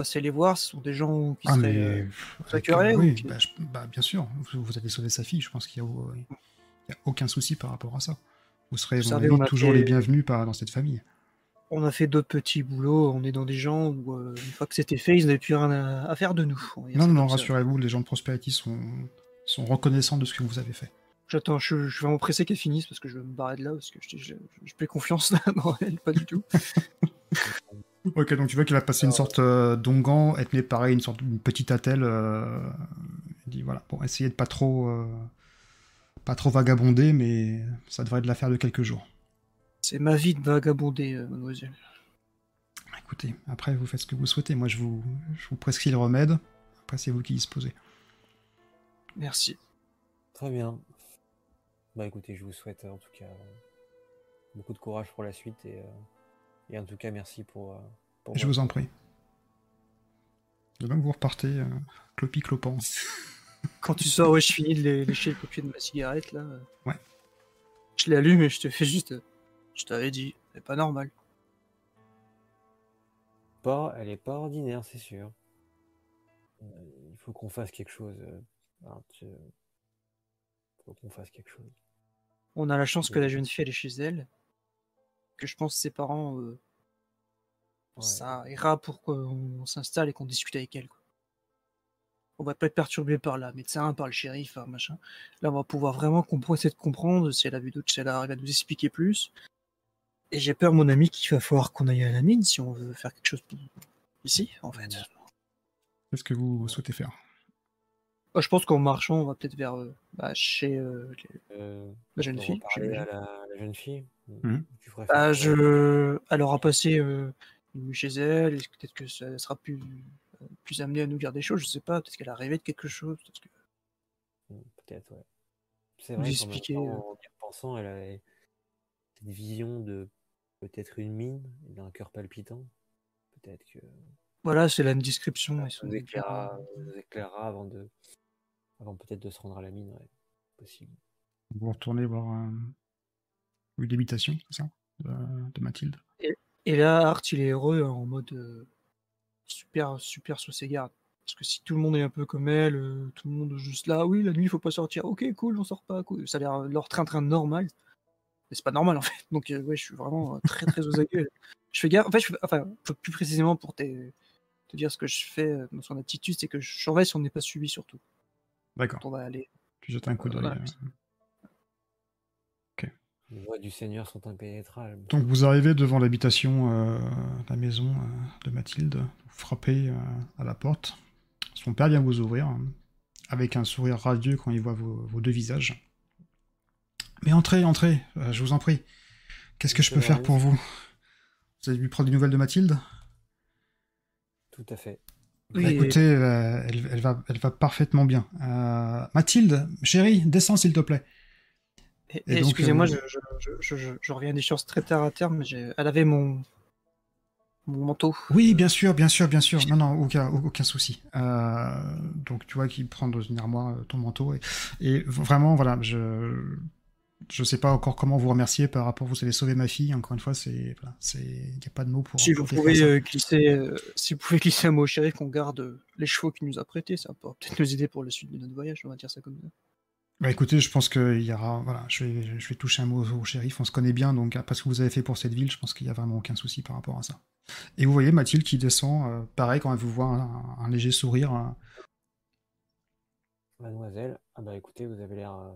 passer les voir, ce sont des gens qui Ah seraient. mais euh, oui, ou- bah, je- bah, bien sûr. Vous, vous avez sauvé sa fille. Je pense qu'il n'y a, y a aucun souci par rapport à ça. Vous serez Vous savez, avis, toujours fait- les bienvenus par- dans cette famille. On a fait d'autres petits boulots, on est dans des gens où, euh, une fois que c'était fait, ils n'avaient plus rien à, à faire de nous. Non, non, non, rassurez-vous, les gens de Prosperity sont, sont reconnaissants de ce que vous avez fait. J'attends, je, je suis vraiment pressé qu'elle finisse parce que je veux me barrer de là, parce que je, je, je plais confiance dans elle, pas du tout. Ok, donc tu vois qu'il va passer une sorte euh, d'ongan, être né pareil, une sorte de petite attelle. euh, il dit voilà, bon, essayez de pas trop, euh, pas trop vagabonder, mais ça devrait être l'affaire de quelques jours. C'est ma vie de vagabonder, euh, mademoiselle. Écoutez, après vous faites ce que vous souhaitez. Moi, je vous, je vous prescris le remède. Après, c'est vous qui disposez. Merci. Très bien. Bah écoutez, je vous souhaite en tout cas beaucoup de courage pour la suite et, euh, et en tout cas merci pour. euh, pour Je vous en prie. De même que vous repartez, euh, clopi clopant. Quand tu sors, ouais, je finis de lé- lécher le papier de ma cigarette, là. Ouais. Je l'allume et je te fais juste. Je t'avais dit, c'est pas normal. Pas, elle est pas ordinaire, c'est sûr. Euh, il faut qu'on fasse quelque chose. tu- Il faut qu'on fasse quelque chose. On a la chance que la jeune fille elle est chez elle, que je pense ses parents, euh, Ouais. ça ira pour qu'on s'installe et qu'on discute avec elle. quoi. On va pas être perturbé par la médecin, par le shérif, par machin. Là, on va pouvoir vraiment comprendre, essayer de comprendre si elle a vu d'autres, si elle arrive à nous expliquer plus. Et j'ai peur, mon ami, qu'il va falloir qu'on aille à la mine si on veut faire quelque chose ici, en fait. Qu'est-ce que vous souhaitez faire je pense qu'en marchant, on va peut-être vers euh, bah, chez euh, les- Euh, la jeune fille. à la, jeune fille. Tu Bah, je... Elle aura passé euh, une nuit chez elle, peut-être que ça sera plus, euh, plus amenée à nous dire des choses, je sais pas, peut-être qu'elle a rêvé de quelque chose. peut-être que- Mm, Peut-être, ouais. C'est Vous vrai expliquer, temps, euh. en y repensant, elle avait cette vision de peut-être une mine, et d'un cœur palpitant. Peut-être que Voilà, c'est la description. ça nous nous éclairera avant de, avant peut-être de se rendre à la mine, ouais. Possible. Vous retournez voir euh, une habitation, c'est ça? De, de Mathilde. Et là, Art, il est heureux en mode euh, super, super sous ses gardes. Parce que si tout le monde est un peu comme elle, euh, tout le monde est juste là, oui, la nuit, il faut pas sortir. Ok, cool, on sort pas. Cool. Ça a l'air leur train-train normal. Mais c'est pas normal, en fait. Donc, euh, ouais, je suis vraiment euh, très, très aux aguets. Je fais gaffe. En fait, je fais- enfin, plus précisément pour te, te dire ce que je fais dans son attitude, c'est que je surveille si on n'est pas suivi, surtout. D'accord. Quand on va aller. Tu jettes un coup d'œil. Voilà. euh. Les voies du Seigneur sont impénétrables. Donc vous arrivez devant l'habitation, euh, la maison euh, de Mathilde, vous frappez euh, à la porte. Son père vient vous ouvrir, hein, avec un sourire radieux quand il voit vos, vos deux visages. Mais entrez, entrez, euh, je vous en prie. Qu'est-ce que je peux faire pour vous? Vous avez dû prendre des nouvelles de Mathilde? Tout à fait. Bah, Oui, écoutez, euh, elle, elle va, elle va parfaitement bien. Euh, Mathilde, chérie, descends s'il te plaît. excusez-moi, euh, je, je, je, je, je reviens des choses très terre à terre, mais j'ai- elle avait mon, mon manteau. Oui, bien sûr, bien sûr, bien sûr. Non, non, aucun, aucun souci. Euh, donc, tu vois qu'il prend dans une armoire ton manteau. Et, et vraiment, voilà, je je sais pas encore comment vous remercier par rapport. Vous avez sauvé ma fille. Encore une fois, c'est voilà, c'est il n'y a pas de mots pour. Si vous pouvez euh, glisser, euh, si vous pouvez glisser un mot au shérif qu'on garde euh, les chevaux qu'il nous a prêtés, ça peut peut-être nous aider pour la suite de notre voyage. On va dire ça comme ça. Bah écoutez, je pense qu'il y aura, voilà, je vais, je vais toucher un mot au shérif, on se connaît bien, donc après ce que vous avez fait pour cette ville, je pense qu'il y a vraiment aucun souci par rapport à ça. Et vous voyez Mathilde qui descend, euh, pareil, quand elle vous voit un, un léger sourire, hein. Mademoiselle, ah bah écoutez, vous avez l'air euh,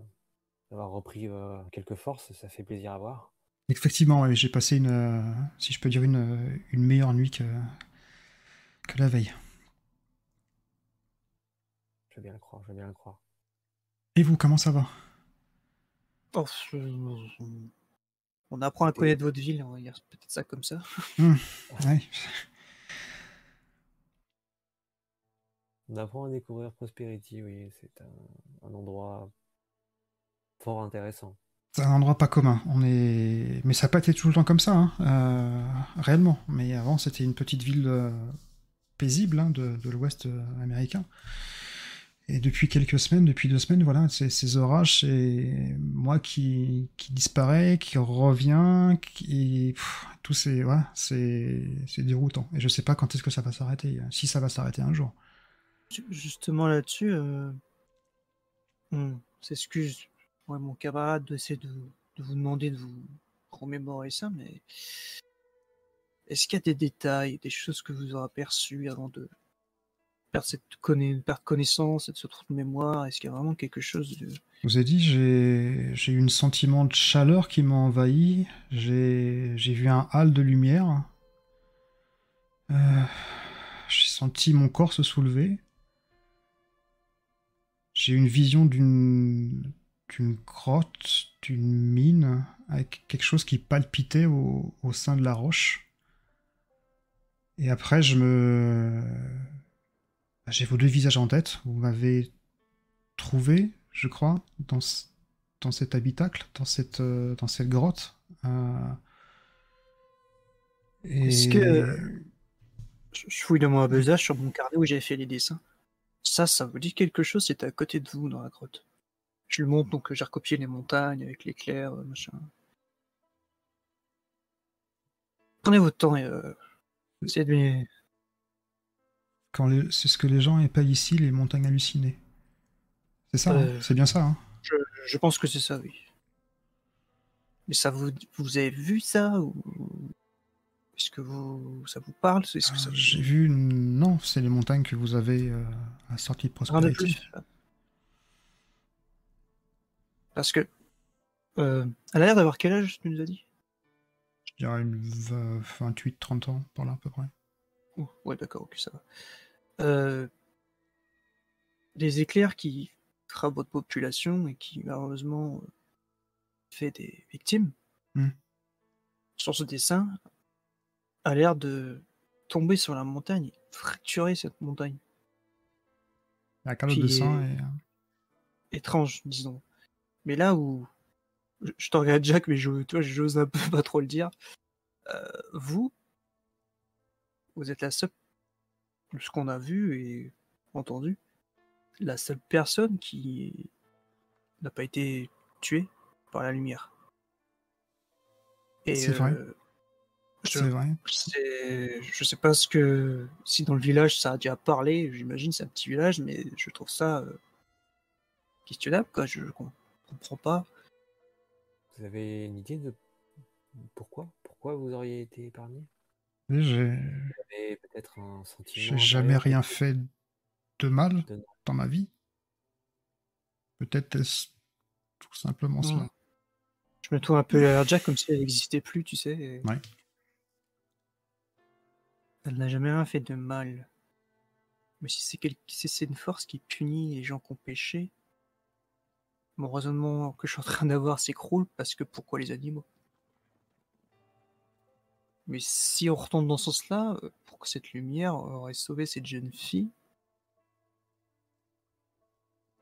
d'avoir repris euh, quelques forces, ça fait plaisir à voir. Effectivement, j'ai passé une, euh, si je peux dire, une, euh, une meilleure nuit que, que la veille. Je veux bien le croire, je veux bien le croire. Et vous, comment ça va? Oh, je- on apprend à connaître votre ville, on va dire peut-être ça comme ça. Ouais. On apprend à découvrir Prosperity, oui, c'est un, un endroit fort intéressant. C'est un endroit pas commun. On est, mais ça n'a pas été tout le temps comme ça, hein, euh, réellement. Mais avant, c'était une petite ville euh, paisible hein, de, de l'Ouest euh, américain. Et depuis quelques semaines, depuis deux semaines, voilà, ces orages, c'est moi qui, qui disparaît, qui revient, qui pff, tout c'est voilà, c'est c'est déroutant. Et je sais pas quand est-ce que ça va s'arrêter, si ça va s'arrêter un jour. Ju- Justement là-dessus, euh, on s'excuse, mon camarade, d'essayer de, de vous demander de vous remémorer ça, mais est-ce qu'il y a des détails, des choses que vous aurez aperçues avant de perdre cette conna- perdre connaissance, cette trou de mémoire? Est-ce qu'il y a vraiment quelque chose de... Je vous ai dit, j'ai eu un sentiment de chaleur qui m'a envahi. J'ai vu un halo de lumière. Euh, j'ai senti mon corps se soulever. J'ai une vision d'une d'une grotte, d'une mine, avec quelque chose qui palpitait au, au sein de la roche. Et après, je me... J'ai vos deux visages en tête. Vous m'avez trouvé, je crois, dans, ce- dans cet habitacle, dans cette, euh, dans cette grotte. Euh, et... Est-ce que- Je fouille dans mon besace sur mon carnet où j'avais fait les dessins. Ça, ça vous dit quelque chose, c'était à côté de vous dans la grotte. Je le montre, donc j'ai recopié les montagnes avec l'éclair, euh, machin. Prenez votre temps et euh, essayez de quand les- C'est ce que les gens appellent ici les montagnes hallucinées. C'est ça, hein Euh, c'est bien ça. hein Je, je pense que c'est ça, oui. Mais ça vous, vous avez vu ça ou est-ce que vous, ça vous parle? Est-ce que ça Euh. J'ai vu, non, c'est les montagnes que vous avez euh, à sortie de Prosperity. Parce que euh, elle a l'air d'avoir quel âge tu nous as dit? Je dirais une 28-30 ans, par là à peu près. Oh, ouais, d'accord, ok, ça va. Euh, des éclairs qui frappent votre population et qui, malheureusement, euh, fait des victimes. Hmm. Sur ce dessin, a l'air de tomber sur la montagne, fracturer cette montagne. La calotte de sang et... euh, Étrange, disons. Mais là où. Je, je te regarde, Jack, mais je, toi, j'ose un peu pas trop le dire. Euh, vous, vous êtes la seule, de ce qu'on a vu et entendu, la seule personne qui n'a pas été tuée par la lumière. Et C'est vrai. euh, je, C'est vrai. c'est- je sais pas ce que. Si dans le village ça a déjà parlé, j'imagine c'est un petit village, mais je trouve ça euh, questionnable, quoi. Je comprends pas. Vous avez une idée de pourquoi? Pourquoi vous auriez été épargné? J'ai peut-être un sentiment. j'ai jamais rien fait de mal de- dans ma vie. Peut-être est-ce tout simplement Hmm. cela. Je me trouve un peu à Jack comme si elle n'existait plus, tu sais. et- Ouais. Elle n'a jamais rien fait de mal. Mais si c'est quel- si c'est une force qui punit les gens qui ont péché, mon raisonnement que je suis en train d'avoir s'écroule parce que pourquoi les animaux? Mais si on retombe dans ce sens-là, euh, pourquoi que cette lumière aurait sauvé cette jeune fille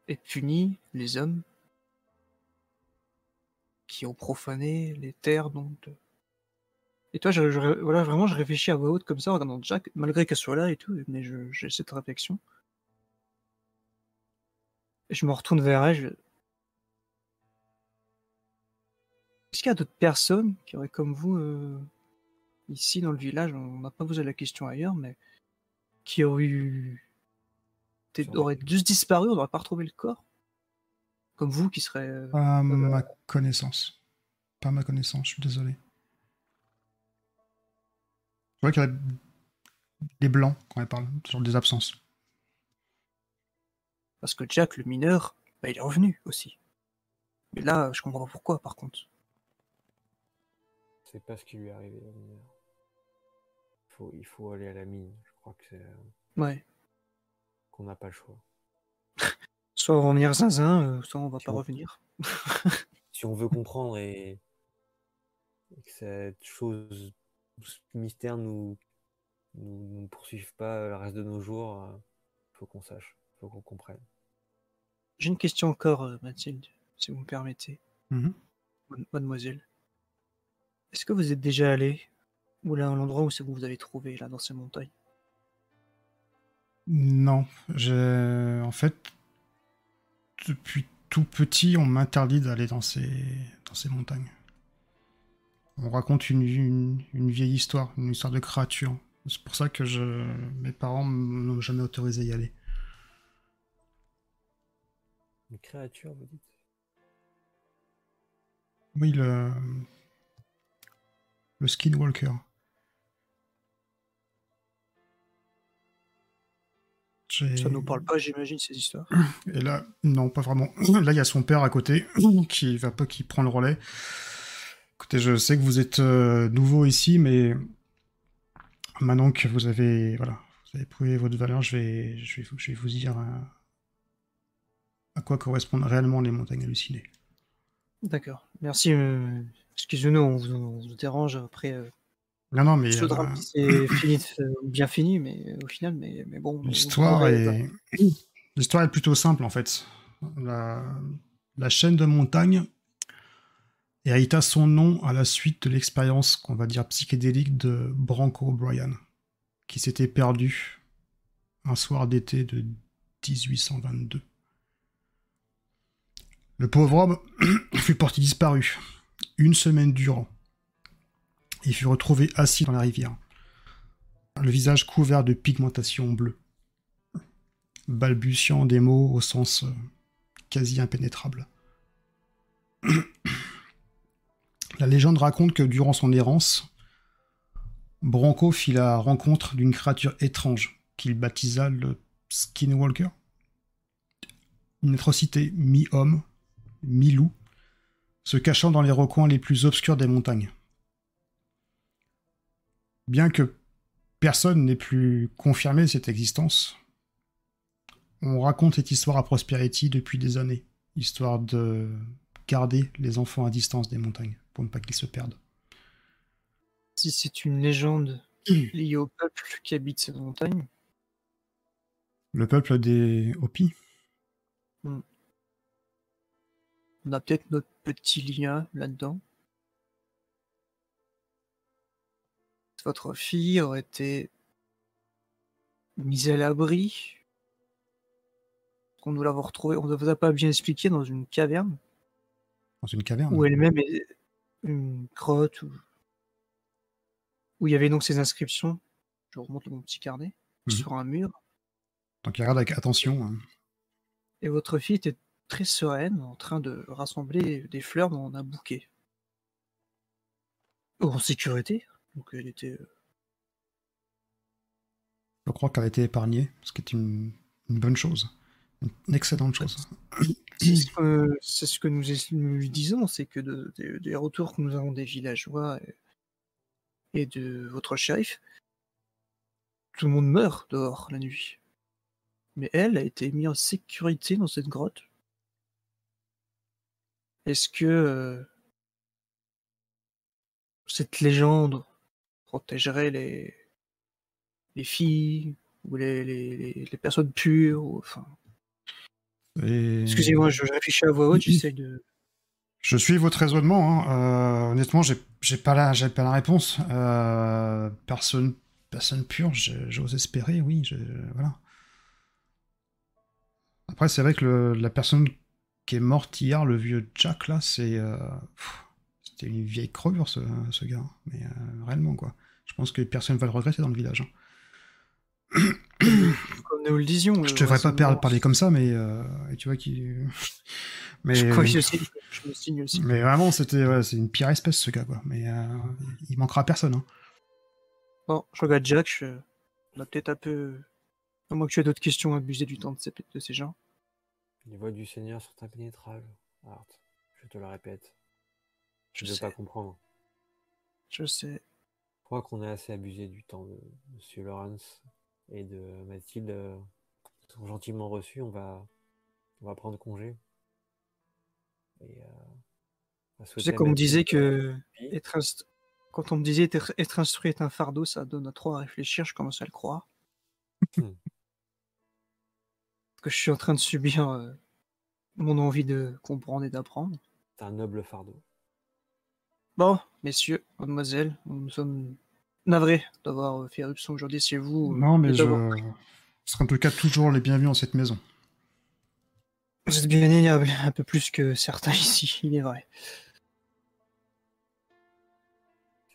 et puni les hommes qui ont profané les terres donc de- Et toi, je, voilà, vraiment, je réfléchis à voix haute comme ça en regardant Jack, malgré qu'elle soit là et tout, mais j'ai cette réflexion. Je me retourne vers elle. Est-ce qu'il y a d'autres personnes qui auraient comme vous, euh, ici dans le village, on n'a pas posé la question ailleurs, mais qui auraient eu... auraient juste disparu, on n'aurait pas retrouvé le corps? Comme vous qui serait... euh, bah. ma connaissance. Pas ma connaissance, je suis désolé. Je vois qu'il y a des blancs quand elle parle, sur des absences. Parce que Jack, le mineur, bah, il est revenu aussi. Mais là, je comprends pas pourquoi, par contre. C'est pas ce qui lui est arrivé. au mineur. Il faut, il faut aller à la mine. Je crois que c'est euh, Ouais. qu'on n'a pas le choix. Soit on va revenir zinzin, euh, soit on va pas revenir. Si on veut comprendre et, et que cette chose, ce mystère nous, nous, nous poursuive pas le reste de nos jours, il faut qu'on sache, il faut qu'on comprenne. J'ai une question encore, euh, Mathilde, si vous me permettez. Mhm. Mad- Mademoiselle. Est-ce que vous êtes déjà allé ou là, à l'endroit où c'est que vous avez trouvé, là, dans ces montagnes? Non, j'ai en fait depuis tout petit, on m'interdit d'aller dans ces dans ces montagnes. On raconte une, une, une vieille histoire, une histoire de créature. C'est pour ça que je, mes parents m'ont jamais autorisé à y aller. Une créature, vous dites? Oui, le le skinwalker. Ça nous parle pas, j'imagine, ces histoires. Et là, non, pas vraiment. Là, il y a son père à côté qui va pas, qui prend le relais. Écoutez, je sais que vous êtes euh, nouveau ici, mais maintenant que vous avez, voilà, vous avez prouvé votre valeur, je vais, je vais, vous- je vais vous dire euh, à quoi correspondent réellement les montagnes hallucinées. D'accord. Merci. euh, Excusez-nous, on vous, on vous dérange après. euh, Non, non, mais ce euh, drame qui s'est fini, euh, bien fini, mais euh, au final, mais, mais bon. on- l'histoire est, l'histoire est plutôt simple en fait. La, la chaîne de montagnes hérita son nom à la suite de l'expérience qu'on va dire psychédélique de Branko O'Brien, qui s'était perdu un soir d'été de 1822. Le pauvre homme fut porté disparu une semaine durant. Il fut retrouvé assis dans la rivière, le visage couvert de pigmentation bleue, balbutiant des mots au sens euh, quasi impénétrable. La légende raconte que durant son errance, Bronco fit la rencontre d'une créature étrange qu'il baptisa le Skinwalker. Une atrocité mi-homme, mi-loup, se cachant dans les recoins les plus obscurs des montagnes. Bien que personne n'ait plus confirmé cette existence, on raconte cette histoire à Prosperity depuis des années, histoire de garder les enfants à distance des montagnes, pour ne pas qu'ils se perdent. Si c'est une légende liée au peuple qui habite ces montagnes, Le peuple des Hopi a peut-être notre petit lien là-dedans. Votre fille aurait été mise à l'abri. On nous l'avons retrouvée, on ne vous a pas bien expliqué, dans une caverne, dans une caverne. où elle-même est une grotte, où... où il y avait donc ces inscriptions. Je remonte mon petit carnet, Mhm. sur un mur. Donc il regarde avec attention. hein. Et votre fille était très sereine, en train de rassembler des fleurs dans un bouquet. En sécurité. Donc elle était. euh, Je crois qu'elle a été épargnée, ce qui est une, une bonne chose. Une excellente chose. C'est ce que, c'est ce que nous, nous lui disons, c'est que de- de- des retours que nous avons des villageois et, et de votre shérif, tout le monde meurt dehors la nuit. Mais elle a été mise en sécurité dans cette grotte. Est-ce que euh, cette légende protégerait les, les filles ou les, les, personnes pures. ou- enfin, Et- Excusez-moi, je réfléchis à voix haute, j'essaie de. Je suis votre raisonnement. hein. Euh, honnêtement, j'ai pas la, j'ai pas la réponse. Euh, personne, personne pure. J'ose espérer, oui. je- voilà. Après, c'est vrai que le- la personne qui est morte hier, le vieux Jack là, c'est, euh, c'était une vieille crevure ce, ce gars. Mais euh, réellement quoi. Je pense que personne va le regretter dans le village. hein. Comme nous le disions. Je le devrais pas raisonnement, par- parler comme ça, mais euh, et tu vois qui. Mais Je, crois que je, me signe aussi. Mais vraiment, c'était ouais, c'est une pire espèce ce gars, quoi. Mais euh, il manquera à personne. Hein. Bon, je regarde Jack, je... on a peut-être un peu. À moins que tu aies d'autres questions, abuser du temps de ces, de ces gens. Les voix du Seigneur sont impénétrables, Art. Je te le répète. Je Je ne veux sais. pas comprendre. Je sais. Je crois qu'on a assez abusé du temps de Monsieur Lawrence et de Mathilde. Ils sont gentiment reçus. On va, on va prendre congé. Et, euh, souhaiter sais, me disait que être quand on me disait être, être instruit est un fardeau, ça donne trop à réfléchir, je commence à le croire. Hmm. Que je suis en train de subir euh, mon envie de comprendre et d'apprendre. C'est un noble fardeau. Bon, messieurs, mademoiselles, nous sommes navrés d'avoir fait éruption aujourd'hui chez vous. Non, mais je. Vous serez en tout cas toujours les bienvenus dans cette maison. Vous êtes bien ignoble, un peu plus que certains ici, il est vrai.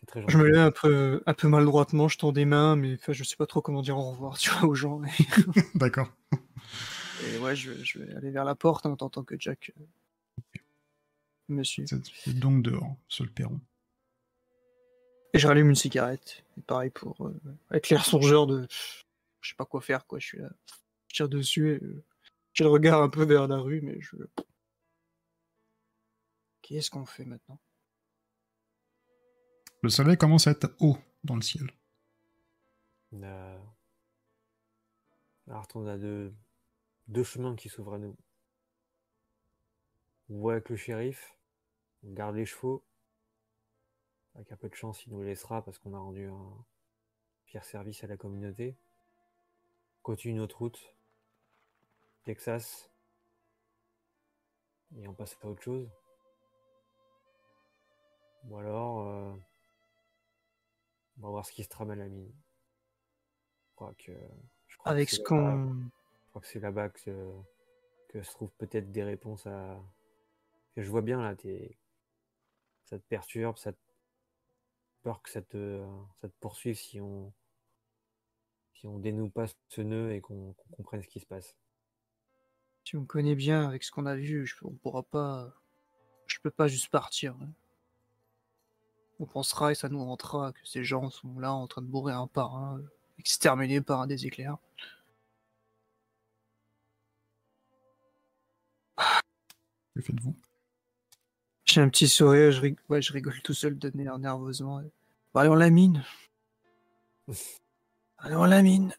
C'est très Je me lève un peu, un peu maladroitement, je tends des mains, mais enfin, je sais pas trop comment dire au revoir tu vois, aux gens. D'accord. Et ouais, je, je vais aller vers la porte en tentant que Jack euh, me suive. Vous êtes donc dehors, sur le perron. Et je rallume une cigarette. Et pareil pour euh, éclair songeur de. Je sais pas quoi faire, quoi. Je suis là. Je tire dessus et. euh, J'ai le regard un peu vers la rue, mais je. Qu'est-ce qu'on fait maintenant? Le soleil commence à être haut dans le ciel. On a... Art, on a deux, deux chemins qui s'ouvrent à nous. On voit avec le shérif, on garde les chevaux. Avec un peu de chance, il nous les laissera parce qu'on a rendu un fier service à la communauté. On continue notre route. Texas. Et on passe à autre chose. Ou alors, euh, on va voir ce qui se trame à la mine. Je crois que. je crois que Avec ce qu'on. Je crois que c'est là-bas que, se trouvent peut-être des réponses à. je vois bien là, t'es... ça te perturbe, ça te... peur que ça te, poursuive si on si on dénoue pas ce nœud et qu'on comprenne ce qui se passe. Si on me connaît bien avec ce qu'on a vu, je, on pourra pas. Je peux pas juste partir. hein. On pensera et ça nous rentrera que ces gens sont là en train de bourrer un par un, euh, exterminés par un des éclairs. Que faites-vous? J'ai un petit sourire, je, rig- ouais, je rigole tout seul de ner- nerveusement. Allez, on la mine. Allez, on la mine.